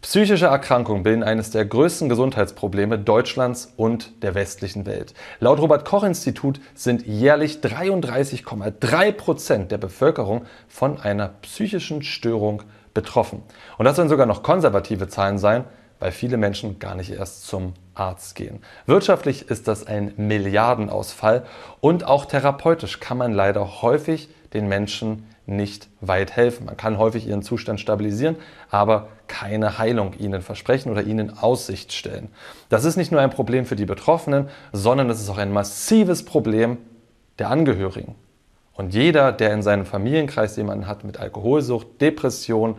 Psychische Erkrankungen bilden eines der größten Gesundheitsprobleme Deutschlands und der westlichen Welt. Laut Robert Koch Institut sind jährlich 33,3 Prozent der Bevölkerung von einer psychischen Störung betroffen. Und das sollen sogar noch konservative Zahlen sein, weil viele Menschen gar nicht erst zum Arzt gehen. Wirtschaftlich ist das ein Milliardenausfall und auch therapeutisch kann man leider häufig den Menschen nicht weit helfen. Man kann häufig ihren Zustand stabilisieren, aber keine Heilung ihnen versprechen oder ihnen Aussicht stellen. Das ist nicht nur ein Problem für die Betroffenen, sondern es ist auch ein massives Problem der Angehörigen. Und jeder, der in seinem Familienkreis jemanden hat mit Alkoholsucht, Depression,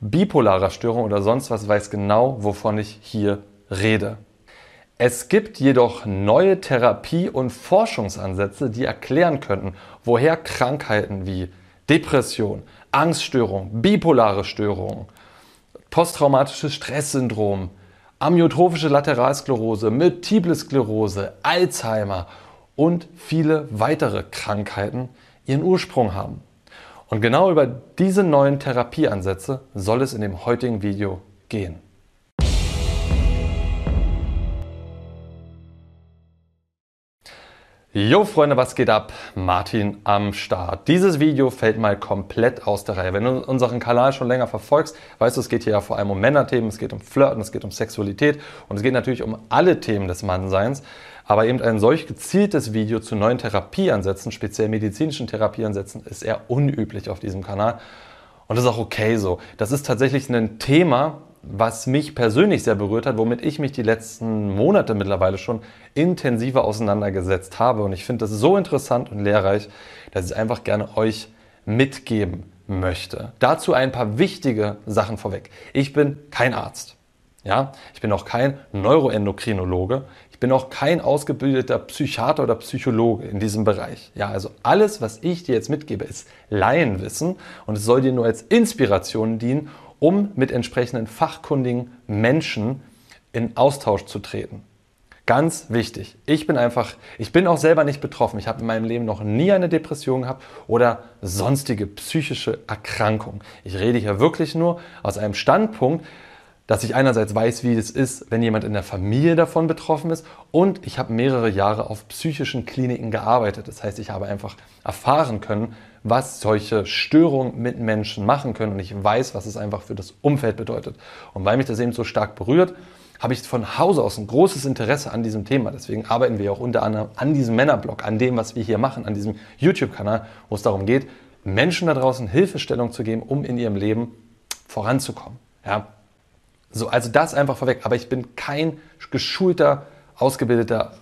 bipolarer Störung oder sonst was, weiß genau, wovon ich hier rede. Es gibt jedoch neue Therapie- und Forschungsansätze, die erklären könnten, woher Krankheiten wie Depression, Angststörung, bipolare Störung, posttraumatisches Stresssyndrom, amyotrophische Lateralsklerose, multiple Sklerose, Alzheimer und viele weitere Krankheiten ihren Ursprung haben. Und genau über diese neuen Therapieansätze soll es in dem heutigen Video gehen. Jo Freunde, was geht ab? Martin am Start. Dieses Video fällt mal komplett aus der Reihe. Wenn du unseren Kanal schon länger verfolgst, weißt du, es geht hier ja vor allem um Männerthemen, es geht um Flirten, es geht um Sexualität und es geht natürlich um alle Themen des Mannseins. Aber eben ein solch gezieltes Video zu neuen Therapieansätzen, speziell medizinischen Therapieansätzen, ist eher unüblich auf diesem Kanal. Und das ist auch okay so. Das ist tatsächlich ein Thema, was mich persönlich sehr berührt hat, womit ich mich die letzten Monate mittlerweile schon intensiver auseinandergesetzt habe. Und ich finde das so interessant und lehrreich, dass ich einfach gerne euch mitgeben möchte. Dazu ein paar wichtige Sachen vorweg. Ich bin kein Arzt. Ja, ich bin auch kein Neuroendokrinologe. Ich bin auch kein ausgebildeter Psychiater oder Psychologe in diesem Bereich. Ja, also alles, was ich dir jetzt mitgebe, ist Laienwissen und es soll dir nur als Inspiration dienen, um mit entsprechenden fachkundigen Menschen in Austausch zu treten. Ganz wichtig. Ich bin einfach, ich bin auch selber nicht betroffen. Ich habe in meinem Leben noch nie eine Depression gehabt oder sonstige psychische Erkrankung. Ich rede hier wirklich nur aus einem Standpunkt, dass ich einerseits weiß, wie es ist, wenn jemand in der Familie davon betroffen ist und ich habe mehrere Jahre auf psychischen Kliniken gearbeitet. Das heißt, ich habe einfach erfahren können, was solche Störungen mit Menschen machen können und ich weiß, was es einfach für das Umfeld bedeutet. Und weil mich das eben so stark berührt, habe ich von Hause aus ein großes Interesse an diesem Thema. Deswegen arbeiten wir auch unter anderem an diesem Männerblog, an dem, was wir hier machen, an diesem YouTube-Kanal, wo es darum geht, Menschen da draußen Hilfestellung zu geben, um in ihrem Leben voranzukommen. Ja? So, also das einfach vorweg. Aber ich bin kein geschulter, ausgebildeter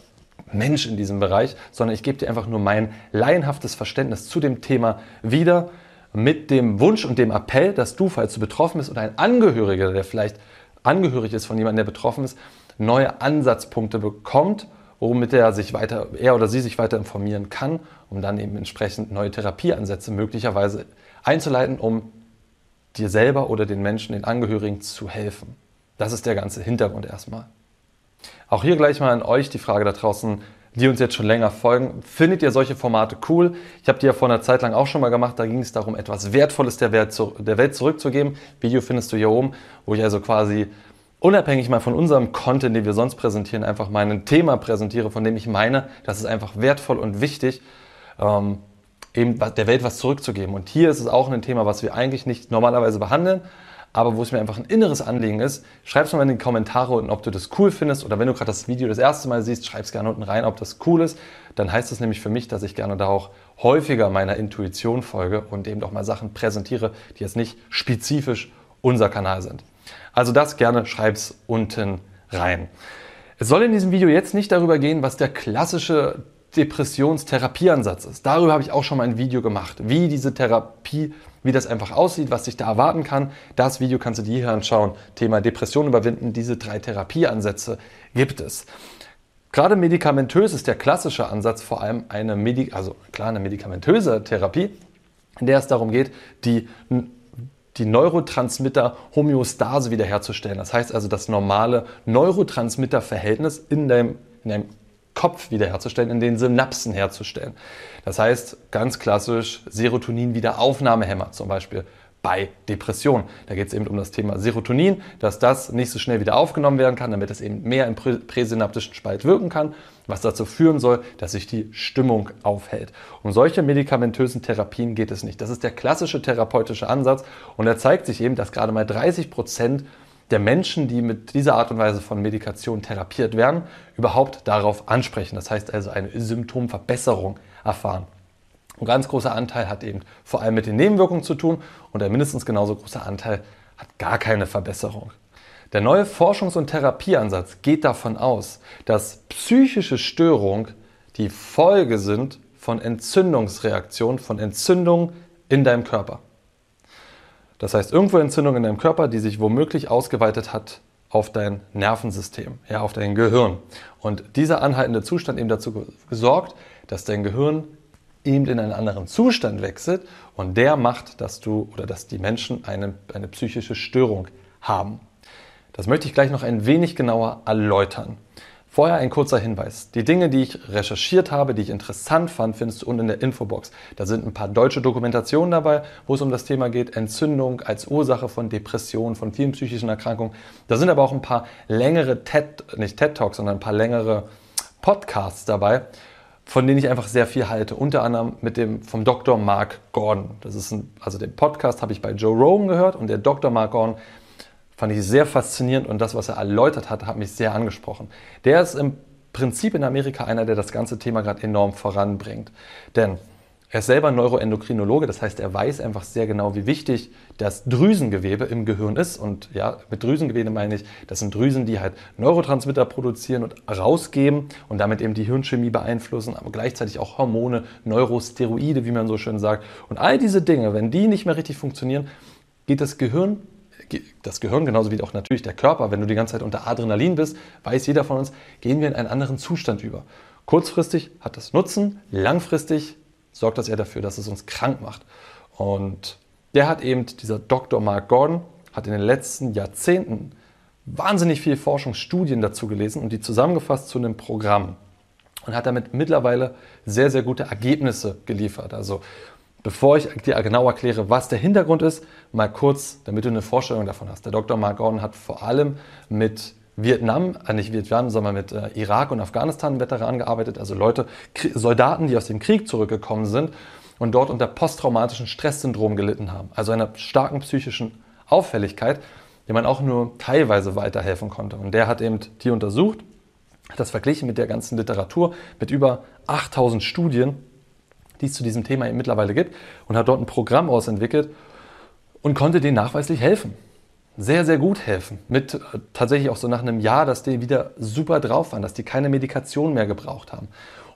Mensch in diesem Bereich, sondern ich gebe dir einfach nur mein laienhaftes Verständnis zu dem Thema wieder mit dem Wunsch und dem Appell, dass du, falls du betroffen bist oder ein Angehöriger, der vielleicht angehörig ist von jemandem, der betroffen ist, neue Ansatzpunkte bekommt, womit er sich weiter, er oder sie sich weiter informieren kann, um dann eben entsprechend neue Therapieansätze möglicherweise einzuleiten, um dir selber oder den Menschen, den Angehörigen zu helfen. Das ist der ganze Hintergrund erstmal. Auch hier gleich mal an euch die Frage da draußen, die uns jetzt schon länger folgen. Findet ihr solche Formate cool? Ich habe die ja vor einer Zeit lang auch schon mal gemacht. Da ging es darum, etwas Wertvolles der Welt, zurückzugeben. Video findest du hier oben, wo ich also quasi unabhängig mal von unserem Content, den wir sonst präsentieren, einfach mal ein Thema präsentiere, von dem ich meine, das ist einfach wertvoll und wichtig, ähm, eben der Welt was zurückzugeben. Und hier ist es auch ein Thema, was wir eigentlich nicht normalerweise behandeln, aber wo es mir einfach ein inneres Anliegen ist, schreib es mal in die Kommentare unten, ob du das cool findest oder wenn du gerade das Video das erste Mal siehst, schreib es gerne unten rein, ob das cool ist. Dann heißt es nämlich für mich, dass ich gerne da auch häufiger meiner Intuition folge und eben doch mal Sachen präsentiere, die jetzt nicht spezifisch unser Kanal sind. Also das gerne schreib es unten rein. Es soll in diesem Video jetzt nicht darüber gehen, was der klassische Depressionstherapieansatz ist. Darüber habe ich auch schon mal ein Video gemacht, wie diese Therapie, wie das einfach aussieht, was sich da erwarten kann. Das Video kannst du dir hier anschauen. Thema Depression überwinden, diese drei Therapieansätze gibt es. Gerade medikamentös ist der klassische Ansatz vor allem eine, Medi also klar, eine medikamentöse Therapie, in der es darum geht, die die Neurotransmitter-Homöostase wiederherzustellen. Das heißt also das normale Neurotransmitter-Verhältnis in deinem, in deinem Kopf wiederherzustellen, in den Synapsen herzustellen. Das heißt, ganz klassisch Serotonin-Wiederaufnahmehämmer, zum Beispiel bei Depressionen. Da geht es eben um das Thema Serotonin, dass das nicht so schnell wieder aufgenommen werden kann, damit es eben mehr im präsynaptischen Spalt wirken kann, was dazu führen soll, dass sich die Stimmung aufhält. Um solche medikamentösen Therapien geht es nicht. Das ist der klassische therapeutische Ansatz und er zeigt sich eben, dass gerade mal 30 Prozent der Menschen, die mit dieser Art und Weise von Medikation therapiert werden, überhaupt darauf ansprechen. Das heißt also eine Symptomverbesserung erfahren. Ein ganz großer Anteil hat eben vor allem mit den Nebenwirkungen zu tun und ein mindestens genauso großer Anteil hat gar keine Verbesserung. Der neue Forschungs- und Therapieansatz geht davon aus, dass psychische Störungen die Folge sind von Entzündungsreaktionen, von Entzündungen in deinem Körper. Das heißt, irgendwo Entzündung in deinem Körper, die sich womöglich ausgeweitet hat auf dein Nervensystem, ja, auf dein Gehirn. Und dieser anhaltende Zustand eben dazu gesorgt, dass dein Gehirn eben in einen anderen Zustand wechselt und der macht, dass du oder dass die Menschen eine, eine psychische Störung haben. Das möchte ich gleich noch ein wenig genauer erläutern. Vorher ein kurzer Hinweis. Die Dinge, die ich recherchiert habe, die ich interessant fand, findest du unten in der Infobox. Da sind ein paar deutsche Dokumentationen dabei, wo es um das Thema geht, Entzündung als Ursache von Depressionen, von vielen psychischen Erkrankungen. Da sind aber auch ein paar längere TED, nicht TED Talks, sondern ein paar längere Podcasts dabei, von denen ich einfach sehr viel halte. Unter anderem mit dem vom Dr. Mark Gordon. Das ist ein, also den Podcast habe ich bei Joe Rogan gehört und der Dr. Mark Gordon fand ich sehr faszinierend und das, was er erläutert hat, hat mich sehr angesprochen. Der ist im Prinzip in Amerika einer, der das ganze Thema gerade enorm voranbringt. Denn er ist selber Neuroendokrinologe, das heißt, er weiß einfach sehr genau, wie wichtig das Drüsengewebe im Gehirn ist. Und ja, mit Drüsengewebe meine ich, das sind Drüsen, die halt Neurotransmitter produzieren und rausgeben und damit eben die Hirnchemie beeinflussen, aber gleichzeitig auch Hormone, Neurosteroide, wie man so schön sagt. Und all diese Dinge, wenn die nicht mehr richtig funktionieren, geht das Gehirn das Gehirn, genauso wie auch natürlich der Körper, wenn du die ganze Zeit unter Adrenalin bist, weiß jeder von uns, gehen wir in einen anderen Zustand über. Kurzfristig hat das Nutzen, langfristig sorgt das eher dafür, dass es uns krank macht. Und der hat eben, dieser Dr. Mark Gordon, hat in den letzten Jahrzehnten wahnsinnig viele Forschungsstudien dazu gelesen und die zusammengefasst zu einem Programm und hat damit mittlerweile sehr, sehr gute Ergebnisse geliefert. Also bevor ich dir genau erkläre, was der Hintergrund ist, mal kurz, damit du eine Vorstellung davon hast. Der Dr. Mark Gordon hat vor allem mit Vietnam, äh nicht Vietnam, sondern mit äh, Irak und Afghanistan-Veteranen gearbeitet, also Leute, Soldaten, die aus dem Krieg zurückgekommen sind und dort unter posttraumatischen Stresssyndrom gelitten haben, also einer starken psychischen Auffälligkeit, die man auch nur teilweise weiterhelfen konnte. Und der hat eben die untersucht, hat das verglichen mit der ganzen Literatur, mit über 8000 Studien, die es zu diesem Thema mittlerweile gibt, und hat dort ein Programm ausentwickelt und konnte denen nachweislich helfen sehr, sehr gut helfen. Mit äh, tatsächlich auch so nach einem Jahr, dass die wieder super drauf waren, dass die keine Medikation mehr gebraucht haben.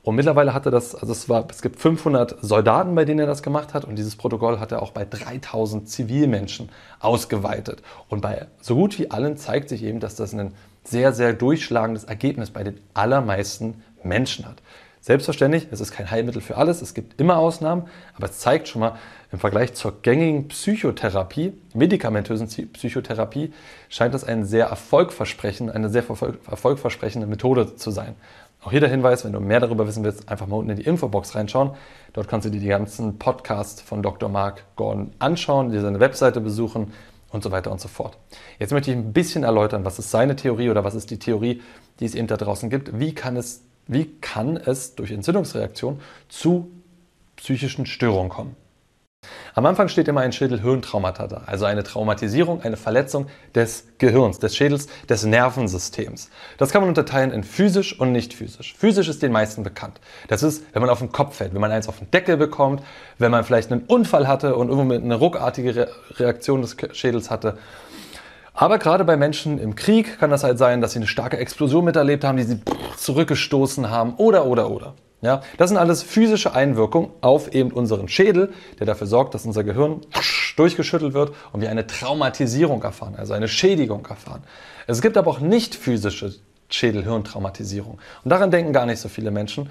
Und mittlerweile hatte das, also es, war, es gibt 500 Soldaten, bei denen er das gemacht hat. Und dieses Protokoll hat er auch bei 3000 Zivilmenschen ausgeweitet. Und bei so gut wie allen zeigt sich eben, dass das ein sehr, sehr durchschlagendes Ergebnis bei den allermeisten Menschen hat. Selbstverständlich, es ist kein Heilmittel für alles, es gibt immer Ausnahmen, aber es zeigt schon mal im Vergleich zur gängigen Psychotherapie, medikamentösen Psychotherapie, scheint das ein sehr erfolgversprechend, eine sehr erfolgversprechende Methode zu sein. Auch hier der Hinweis, wenn du mehr darüber wissen willst, einfach mal unten in die Infobox reinschauen. Dort kannst du dir die ganzen Podcasts von Dr. Mark Gordon anschauen, dir seine Webseite besuchen und so weiter und so fort. Jetzt möchte ich ein bisschen erläutern, was ist seine Theorie oder was ist die Theorie, die es eben da draußen gibt. Wie kann es wie kann es durch Entzündungsreaktion zu psychischen Störungen kommen? Am Anfang steht immer ein Schädel-Hirntraumata da, also eine Traumatisierung, eine Verletzung des Gehirns, des Schädels, des Nervensystems. Das kann man unterteilen in physisch und nicht physisch. Physisch ist den meisten bekannt. Das ist, wenn man auf den Kopf fällt, wenn man eins auf den Deckel bekommt, wenn man vielleicht einen Unfall hatte und irgendwo eine ruckartige Reaktion des Schädels hatte aber gerade bei Menschen im Krieg kann das halt sein, dass sie eine starke Explosion miterlebt haben, die sie zurückgestoßen haben oder, oder, oder. Ja, das sind alles physische Einwirkungen auf eben unseren Schädel, der dafür sorgt, dass unser Gehirn durchgeschüttelt wird und wir eine Traumatisierung erfahren, also eine Schädigung erfahren. Es gibt aber auch nicht physische Schädel-Hirn-Traumatisierung. Und daran denken gar nicht so viele Menschen.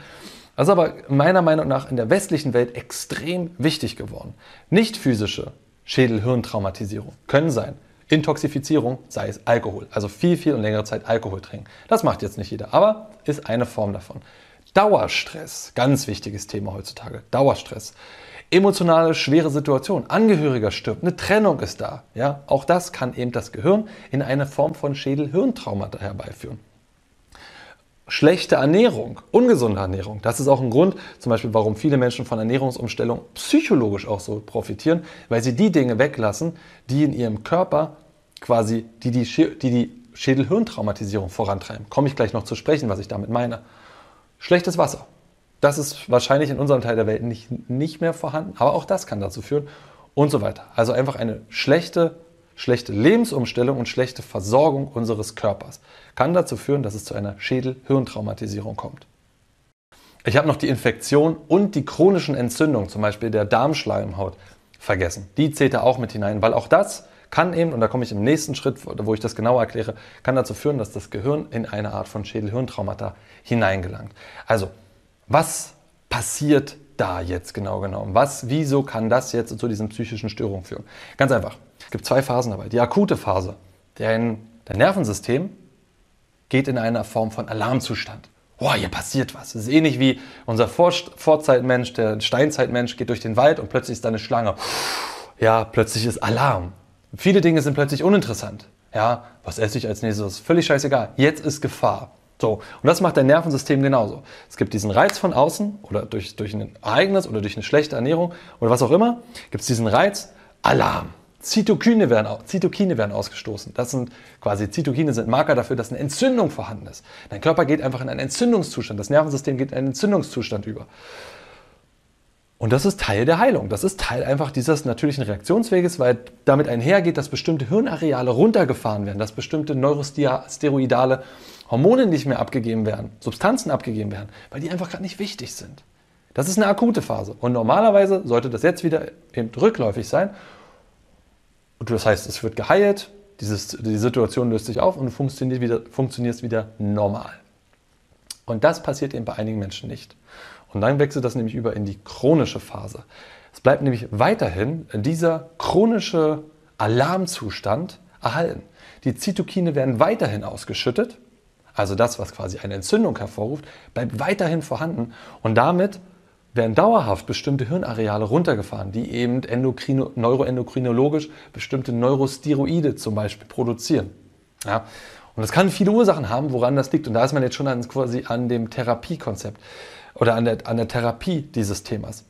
Das ist aber meiner Meinung nach in der westlichen Welt extrem wichtig geworden. Nicht physische Schädel-Hirn-Traumatisierung können sein. Intoxifizierung, sei es Alkohol. Also viel, viel und längere Zeit Alkohol trinken. Das macht jetzt nicht jeder, aber ist eine Form davon. Dauerstress, ganz wichtiges Thema heutzutage. Dauerstress Emotionale, schwere Situation. Angehöriger stirbt, eine Trennung ist da. Ja, auch das kann eben das Gehirn in eine Form von Schädel-Hirntraumata herbeiführen. Schlechte Ernährung, ungesunde Ernährung. Das ist auch ein Grund, zum Beispiel, warum viele Menschen von Ernährungsumstellung psychologisch auch so profitieren, weil sie die Dinge weglassen, die in ihrem Körper quasi, die die, die, die Schädel-Hirntraumatisierung vorantreiben. Komme ich gleich noch zu sprechen, was ich damit meine. Schlechtes Wasser. Das ist wahrscheinlich in unserem Teil der Welt nicht, nicht mehr vorhanden, aber auch das kann dazu führen und so weiter. Also einfach eine schlechte, schlechte Lebensumstellung und schlechte Versorgung unseres Körpers kann dazu führen, dass es zu einer Schädel-Hirntraumatisierung kommt. Ich habe noch die Infektion und die chronischen Entzündungen, zum Beispiel der Darmschleimhaut, vergessen. Die zählt da auch mit hinein, weil auch das kann eben, und da komme ich im nächsten Schritt, wo ich das genauer erkläre, kann dazu führen, dass das Gehirn in eine Art von Schädel-Hirntraumata hineingelangt. Also, was passiert da jetzt genau genommen? Was, wieso kann das jetzt zu diesen psychischen Störungen führen? Ganz einfach. Es gibt zwei Phasen dabei. Die akute Phase, dein, dein Nervensystem geht in eine Form von Alarmzustand. Boah, hier passiert was. Das ist ähnlich wie unser Vor Vorzeitmensch, der Steinzeitmensch geht durch den Wald und plötzlich ist da eine Schlange. Ja, plötzlich ist Alarm. Viele Dinge sind plötzlich uninteressant. Ja, was esse ich als nächstes? Völlig scheißegal. Jetzt ist Gefahr. So, und das macht dein Nervensystem genauso. Es gibt diesen Reiz von außen oder durch, durch ein Ereignis oder durch eine schlechte Ernährung oder was auch immer, gibt es diesen Reiz, Alarm. Zytokine werden, Zytokine werden ausgestoßen. Das sind quasi Zytokine sind Marker dafür, dass eine Entzündung vorhanden ist. Dein Körper geht einfach in einen Entzündungszustand. Das Nervensystem geht in einen Entzündungszustand über. Und das ist Teil der Heilung. Das ist Teil einfach dieses natürlichen Reaktionsweges, weil damit einhergeht, dass bestimmte Hirnareale runtergefahren werden, dass bestimmte neurosteroidale Hormone nicht mehr abgegeben werden, Substanzen abgegeben werden, weil die einfach gerade nicht wichtig sind. Das ist eine akute Phase. Und normalerweise sollte das jetzt wieder eben rückläufig sein. Und das heißt, es wird geheilt, dieses, die Situation löst sich auf und du funktionierst wieder, funktionierst wieder normal. Und das passiert eben bei einigen Menschen nicht. Und dann wechselt das nämlich über in die chronische Phase. Es bleibt nämlich weiterhin dieser chronische Alarmzustand erhalten. Die Zytokine werden weiterhin ausgeschüttet, also das, was quasi eine Entzündung hervorruft, bleibt weiterhin vorhanden und damit werden dauerhaft bestimmte Hirnareale runtergefahren, die eben endokrino, neuroendokrinologisch bestimmte Neurosteroide zum Beispiel produzieren. Ja, und das kann viele Ursachen haben, woran das liegt. Und da ist man jetzt schon an, quasi an dem Therapiekonzept oder an der, an der Therapie dieses Themas.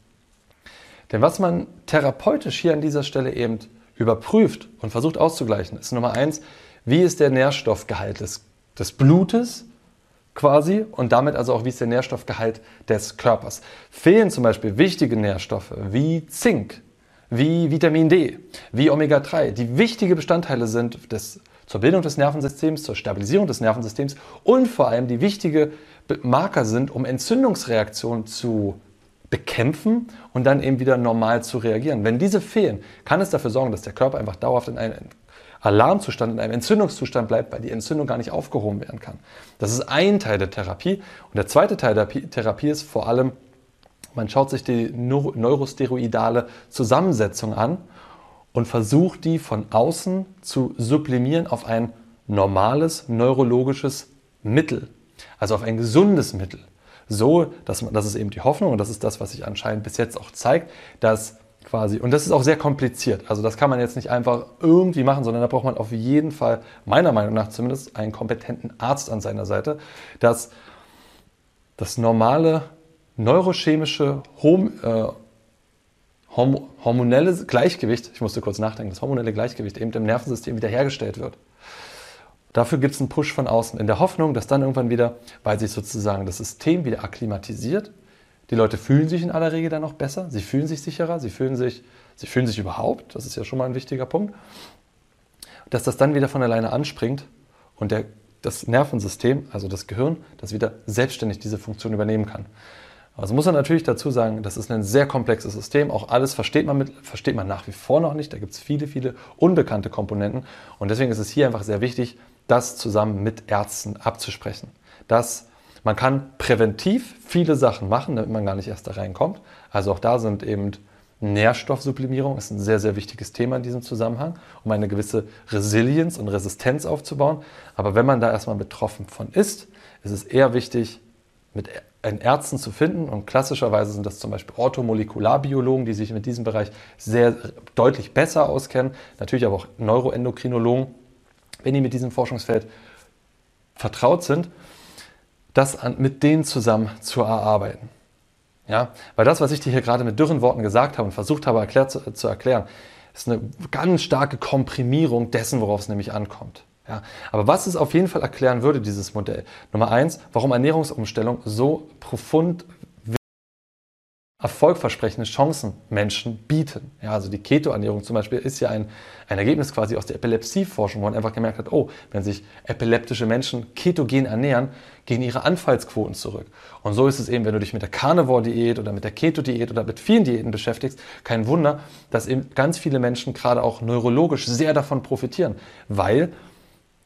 Denn was man therapeutisch hier an dieser Stelle eben überprüft und versucht auszugleichen, ist Nummer eins, wie ist der Nährstoffgehalt des, des Blutes quasi und damit also auch, wie ist der Nährstoffgehalt des Körpers. Fehlen zum Beispiel wichtige Nährstoffe wie Zink, wie Vitamin D, wie Omega-3, die wichtige Bestandteile sind des, zur Bildung des Nervensystems, zur Stabilisierung des Nervensystems und vor allem die wichtige Marker sind, um Entzündungsreaktionen zu bekämpfen und dann eben wieder normal zu reagieren. Wenn diese fehlen, kann es dafür sorgen, dass der Körper einfach dauerhaft in einem Alarmzustand, in einem Entzündungszustand bleibt, weil die Entzündung gar nicht aufgehoben werden kann. Das ist ein Teil der Therapie. Und der zweite Teil der Therapie ist vor allem, man schaut sich die neurosteroidale Zusammensetzung an und versucht die von außen zu sublimieren auf ein normales neurologisches Mittel. Also auf ein gesundes Mittel. So, dass man, das ist eben die Hoffnung und das ist das, was sich anscheinend bis jetzt auch zeigt, dass quasi, und das ist auch sehr kompliziert, also das kann man jetzt nicht einfach irgendwie machen, sondern da braucht man auf jeden Fall, meiner Meinung nach zumindest, einen kompetenten Arzt an seiner Seite, dass das normale neurochemische Hom, äh, hormonelle Gleichgewicht, ich musste kurz nachdenken, das hormonelle Gleichgewicht eben im Nervensystem wiederhergestellt wird. Dafür gibt es einen Push von außen, in der Hoffnung, dass dann irgendwann wieder, weil sich sozusagen das System wieder akklimatisiert, die Leute fühlen sich in aller Regel dann noch besser, sie fühlen sich sicherer, sie fühlen sich, sie fühlen sich überhaupt, das ist ja schon mal ein wichtiger Punkt, dass das dann wieder von alleine anspringt und der, das Nervensystem, also das Gehirn, das wieder selbstständig diese Funktion übernehmen kann. Also muss man natürlich dazu sagen, das ist ein sehr komplexes System. Auch alles versteht man, mit, versteht man nach wie vor noch nicht. Da gibt es viele, viele unbekannte Komponenten. Und deswegen ist es hier einfach sehr wichtig, das zusammen mit Ärzten abzusprechen. Das, man kann präventiv viele Sachen machen, damit man gar nicht erst da reinkommt. Also auch da sind eben Nährstoffsublimierung ist ein sehr, sehr wichtiges Thema in diesem Zusammenhang, um eine gewisse Resilienz und Resistenz aufzubauen. Aber wenn man da erstmal betroffen von ist, ist es eher wichtig, mit Ärzten zu finden und klassischerweise sind das zum Beispiel Orthomolekularbiologen, die sich mit diesem Bereich sehr deutlich besser auskennen, natürlich aber auch Neuroendokrinologen, wenn die mit diesem Forschungsfeld vertraut sind, das an, mit denen zusammen zu erarbeiten. Ja, weil das, was ich dir hier gerade mit dürren Worten gesagt habe und versucht habe erklärt, zu, zu erklären, ist eine ganz starke Komprimierung dessen, worauf es nämlich ankommt. Ja, aber was es auf jeden Fall erklären würde, dieses Modell. Nummer eins, warum Ernährungsumstellung so profund erfolgversprechende Chancen Menschen bieten. Ja, also die Keto-Ernährung zum Beispiel ist ja ein, ein Ergebnis quasi aus der Epilepsieforschung, wo man einfach gemerkt hat, oh, wenn sich epileptische Menschen ketogen ernähren, gehen ihre Anfallsquoten zurück. Und so ist es eben, wenn du dich mit der Carnivore-Diät oder mit der Keto-Diät oder mit vielen Diäten beschäftigst, kein Wunder, dass eben ganz viele Menschen gerade auch neurologisch sehr davon profitieren, weil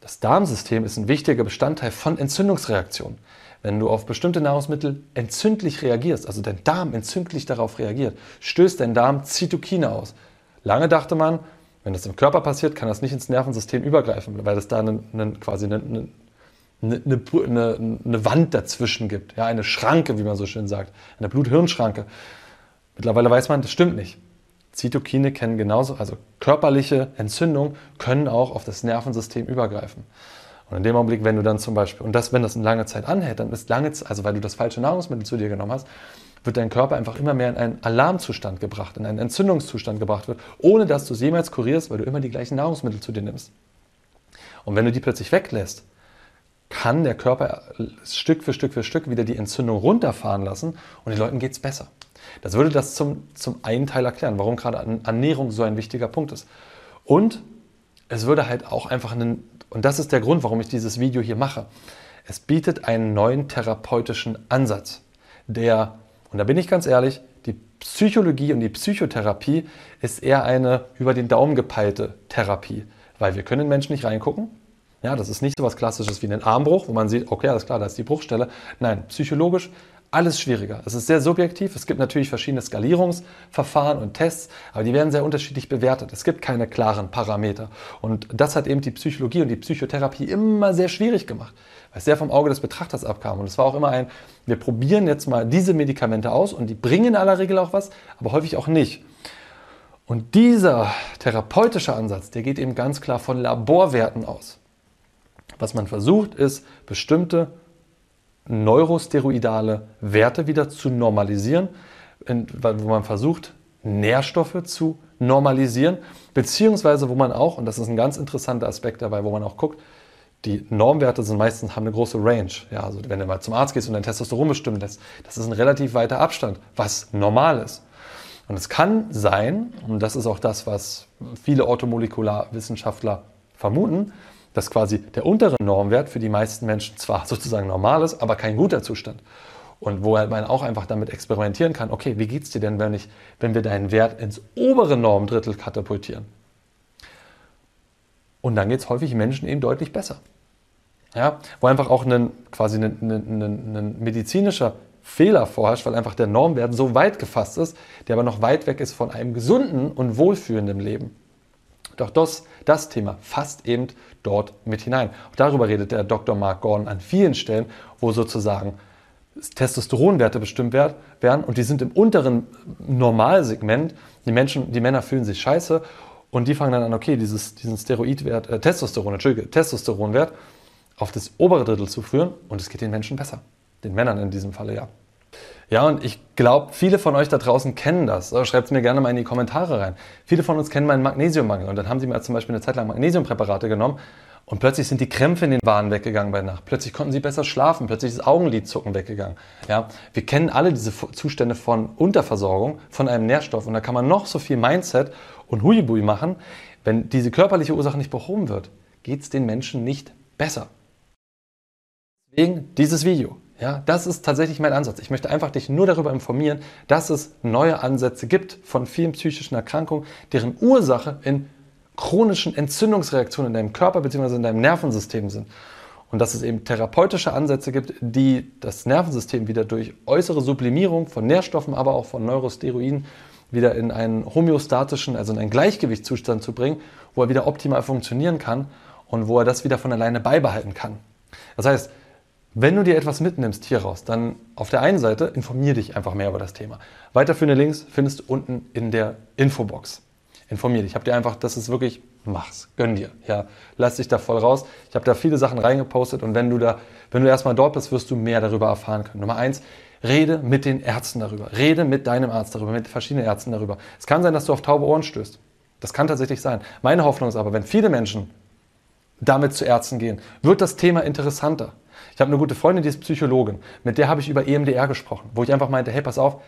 das Darmsystem ist ein wichtiger Bestandteil von Entzündungsreaktionen. Wenn du auf bestimmte Nahrungsmittel entzündlich reagierst, also dein Darm entzündlich darauf reagiert, stößt dein Darm Zytokine aus. Lange dachte man, wenn das im Körper passiert, kann das nicht ins Nervensystem übergreifen, weil es da einen, einen, quasi eine, eine, eine, eine, Wand dazwischen gibt, ja, eine Schranke, wie man so schön sagt, eine Blut-Hirn-Schranke. Mittlerweile weiß man, das stimmt nicht. Zytokine kennen genauso, also körperliche Entzündungen können auch auf das Nervensystem übergreifen. Und in dem Augenblick, wenn du dann zum Beispiel, und das, wenn das eine lange Zeit anhält, dann ist lange, also weil du das falsche Nahrungsmittel zu dir genommen hast, wird dein Körper einfach immer mehr in einen Alarmzustand gebracht, in einen Entzündungszustand gebracht wird, ohne dass du es jemals kurierst, weil du immer die gleichen Nahrungsmittel zu dir nimmst. Und wenn du die plötzlich weglässt, kann der Körper Stück für Stück für Stück wieder die Entzündung runterfahren lassen und den Leuten geht es besser. Das würde das zum, zum einen Teil erklären, warum gerade Ernährung so ein wichtiger Punkt ist. Und es würde halt auch einfach einen, und das ist der Grund, warum ich dieses Video hier mache, es bietet einen neuen therapeutischen Ansatz, der, und da bin ich ganz ehrlich, die Psychologie und die Psychotherapie ist eher eine über den Daumen gepeilte Therapie, weil wir können in Menschen nicht reingucken. Ja, das ist nicht so was Klassisches wie ein Armbruch, wo man sieht, okay, alles klar, da ist die Bruchstelle. Nein, psychologisch alles schwieriger. Es ist sehr subjektiv. Es gibt natürlich verschiedene Skalierungsverfahren und Tests, aber die werden sehr unterschiedlich bewertet. Es gibt keine klaren Parameter. Und das hat eben die Psychologie und die Psychotherapie immer sehr schwierig gemacht, weil es sehr vom Auge des Betrachters abkam. Und es war auch immer ein, wir probieren jetzt mal diese Medikamente aus und die bringen in aller Regel auch was, aber häufig auch nicht. Und dieser therapeutische Ansatz, der geht eben ganz klar von Laborwerten aus. Was man versucht, ist, bestimmte neurosteroidale Werte wieder zu normalisieren, wo man versucht, Nährstoffe zu normalisieren, beziehungsweise wo man auch, und das ist ein ganz interessanter Aspekt dabei, wo man auch guckt, die Normwerte sind meistens haben eine große Range. Ja, also wenn du mal zum Arzt gehst und dein Testosteron bestimmen lässt, das ist ein relativ weiter Abstand, was normal ist. Und es kann sein, und das ist auch das, was viele Orthomolekularwissenschaftler vermuten, dass quasi der untere Normwert für die meisten Menschen zwar sozusagen normal ist, aber kein guter Zustand. Und wo man auch einfach damit experimentieren kann, okay, wie geht es dir denn, wenn, ich, wenn wir deinen Wert ins obere Normdrittel katapultieren? Und dann geht es häufig Menschen eben deutlich besser. Ja, wo einfach auch ein, quasi ein, medizinischer Fehler vorherrscht, weil einfach der Normwert so weit gefasst ist, der aber noch weit weg ist von einem gesunden und wohlfühlenden Leben. Doch das, das Thema fasst eben dort mit hinein. Auch darüber redet der Dr. Mark Gordon an vielen Stellen, wo sozusagen Testosteronwerte bestimmt werden und die sind im unteren Normalsegment. Die Menschen, die Männer fühlen sich scheiße und die fangen dann an, okay, dieses, diesen Steroidwert, äh, Testosteron, Entschuldige, Testosteronwert auf das obere Drittel zu führen und es geht den Menschen besser. Den Männern in diesem Falle ja. Ja, und ich glaube, viele von euch da draußen kennen das. Schreibt es mir gerne mal in die Kommentare rein. Viele von uns kennen meinen Magnesiummangel. Und dann haben sie mir zum Beispiel eine Zeit lang Magnesiumpräparate genommen und plötzlich sind die Krämpfe in den Waden weggegangen bei Nacht. Plötzlich konnten sie besser schlafen. Plötzlich ist das Augenlidzucken weggegangen. Ja, wir kennen alle diese Zustände von Unterversorgung von einem Nährstoff. Und da kann man noch so viel Mindset und Huibui machen. Wenn diese körperliche Ursache nicht behoben wird, geht es den Menschen nicht besser. Deswegen dieses Video. Ja, das ist tatsächlich mein Ansatz. Ich möchte einfach dich nur darüber informieren, dass es neue Ansätze gibt von vielen psychischen Erkrankungen, deren Ursache in chronischen Entzündungsreaktionen in deinem Körper bzw. in deinem Nervensystem sind. Und dass es eben therapeutische Ansätze gibt, die das Nervensystem wieder durch äußere Sublimierung von Nährstoffen, aber auch von Neurosteroiden wieder in einen homöostatischen, also in einen Gleichgewichtszustand zu bringen, wo er wieder optimal funktionieren kann und wo er das wieder von alleine beibehalten kann. Das heißt, Wenn du dir etwas mitnimmst hier raus, dann auf der einen Seite informier dich einfach mehr über das Thema. Weiterführende Links findest du unten in der Infobox. Informier dich. Ich habe dir einfach, das ist wirklich, mach's, gönn dir. Ja, lass dich da voll raus. Ich habe da viele Sachen reingepostet und wenn du da, wenn du erstmal dort bist, wirst du mehr darüber erfahren können. Nummer eins, rede mit den Ärzten darüber. Rede mit deinem Arzt darüber, mit verschiedenen Ärzten darüber. Es kann sein, dass du auf taube Ohren stößt. Das kann tatsächlich sein. Meine Hoffnung ist aber, wenn viele Menschen damit zu Ärzten gehen, wird das Thema interessanter. Ich habe eine gute Freundin, die ist Psychologin. Mit der habe ich über EMDR gesprochen, wo ich einfach meinte, hey, pass auf,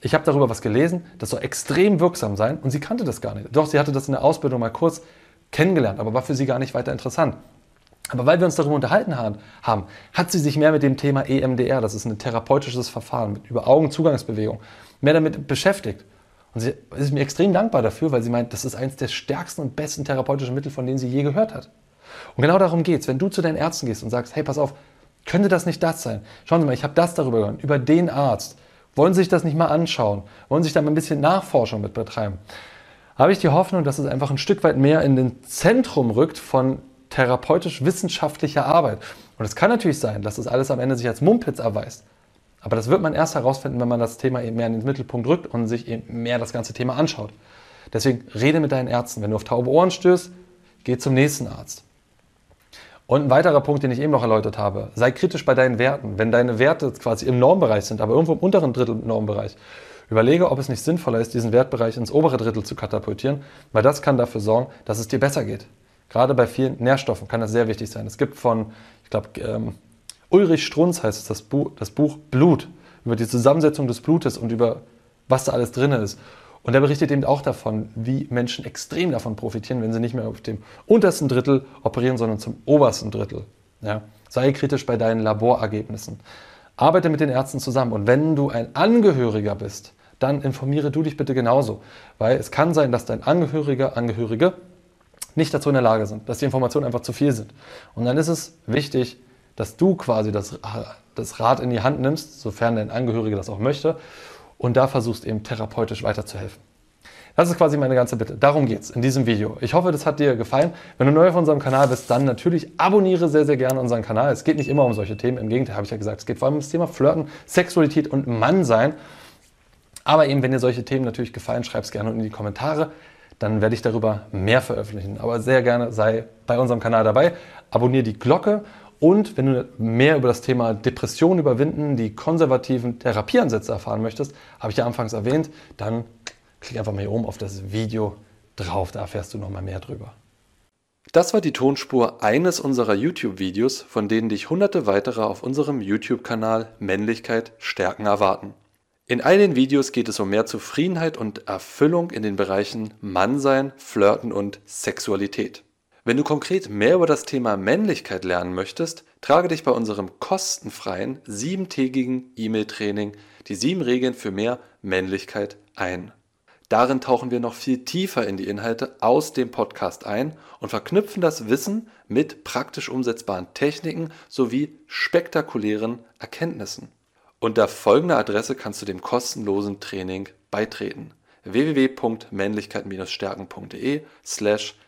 ich habe darüber was gelesen, das soll extrem wirksam sein und sie kannte das gar nicht. Doch, sie hatte das in der Ausbildung mal kurz kennengelernt, aber war für sie gar nicht weiter interessant. Aber weil wir uns darüber unterhalten haben, hat sie sich mehr mit dem Thema EMDR, das ist ein therapeutisches Verfahren mit über Augenzugangsbewegung, mehr damit beschäftigt. Und sie ist mir extrem dankbar dafür, weil sie meint, das ist eines der stärksten und besten therapeutischen Mittel, von denen sie je gehört hat. Und genau darum geht es. Wenn du zu deinen Ärzten gehst und sagst, hey, pass auf, könnte das nicht das sein? Schauen Sie mal, ich habe das darüber gehört, über den Arzt. Wollen Sie sich das nicht mal anschauen? Wollen Sie sich da mal ein bisschen Nachforschung mit betreiben? Habe ich die Hoffnung, dass es einfach ein Stück weit mehr in den Zentrum rückt von therapeutisch-wissenschaftlicher Arbeit. Und es kann natürlich sein, dass das alles am Ende sich als Mumpitz erweist. Aber das wird man erst herausfinden, wenn man das Thema eben mehr in den Mittelpunkt rückt und sich eben mehr das ganze Thema anschaut. Deswegen rede mit deinen Ärzten. Wenn du auf taube Ohren stößt, geh zum nächsten Arzt. Und ein weiterer Punkt, den ich eben noch erläutert habe, sei kritisch bei deinen Werten. Wenn deine Werte quasi im Normbereich sind, aber irgendwo im unteren Drittel Normbereich, überlege, ob es nicht sinnvoller ist, diesen Wertbereich ins obere Drittel zu katapultieren, weil das kann dafür sorgen, dass es dir besser geht. Gerade bei vielen Nährstoffen kann das sehr wichtig sein. Es gibt von, ich glaube, ähm, Ulrich Strunz heißt es, das Buch, das Buch Blut, über die Zusammensetzung des Blutes und über was da alles drin ist. Und er berichtet eben auch davon, wie Menschen extrem davon profitieren, wenn sie nicht mehr auf dem untersten Drittel operieren, sondern zum obersten Drittel. Ja? Sei kritisch bei deinen Laborergebnissen. Arbeite mit den Ärzten zusammen. Und wenn du ein Angehöriger bist, dann informiere du dich bitte genauso. Weil es kann sein, dass dein Angehöriger, Angehörige nicht dazu in der Lage sind, dass die Informationen einfach zu viel sind. Und dann ist es wichtig, dass du quasi das, das Rad in die Hand nimmst, sofern dein Angehörige das auch möchte, und da versuchst eben therapeutisch weiterzuhelfen. Das ist quasi meine ganze Bitte. Darum geht es in diesem Video. Ich hoffe, das hat dir gefallen. Wenn du neu auf unserem Kanal bist, dann natürlich abonniere sehr, sehr gerne unseren Kanal. Es geht nicht immer um solche Themen. Im Gegenteil, habe ich ja gesagt, es geht vor allem um das Thema Flirten, Sexualität und Mannsein. Aber eben, wenn dir solche Themen natürlich gefallen, schreib es gerne in die Kommentare. Dann werde ich darüber mehr veröffentlichen. Aber sehr gerne sei bei unserem Kanal dabei. Abonniere die Glocke und wenn du mehr über das Thema Depression überwinden, die konservativen Therapieansätze erfahren möchtest, habe ich ja anfangs erwähnt, dann klick einfach mal hier oben auf das Video drauf, da erfährst du noch mal mehr drüber. Das war die Tonspur eines unserer YouTube-Videos, von denen dich hunderte weitere auf unserem YouTube-Kanal Männlichkeit stärken erwarten. In all den Videos geht es um mehr Zufriedenheit und Erfüllung in den Bereichen Mannsein, Flirten und Sexualität. Wenn du konkret mehr über das Thema Männlichkeit lernen möchtest, trage dich bei unserem kostenfreien siebentägigen E-Mail-Training die sieben Regeln für mehr Männlichkeit ein. Darin tauchen wir noch viel tiefer in die Inhalte aus dem Podcast ein und verknüpfen das Wissen mit praktisch umsetzbaren Techniken sowie spektakulären Erkenntnissen. Unter folgender Adresse kannst du dem kostenlosen Training beitreten: www.männlichkeit-stärken.de slash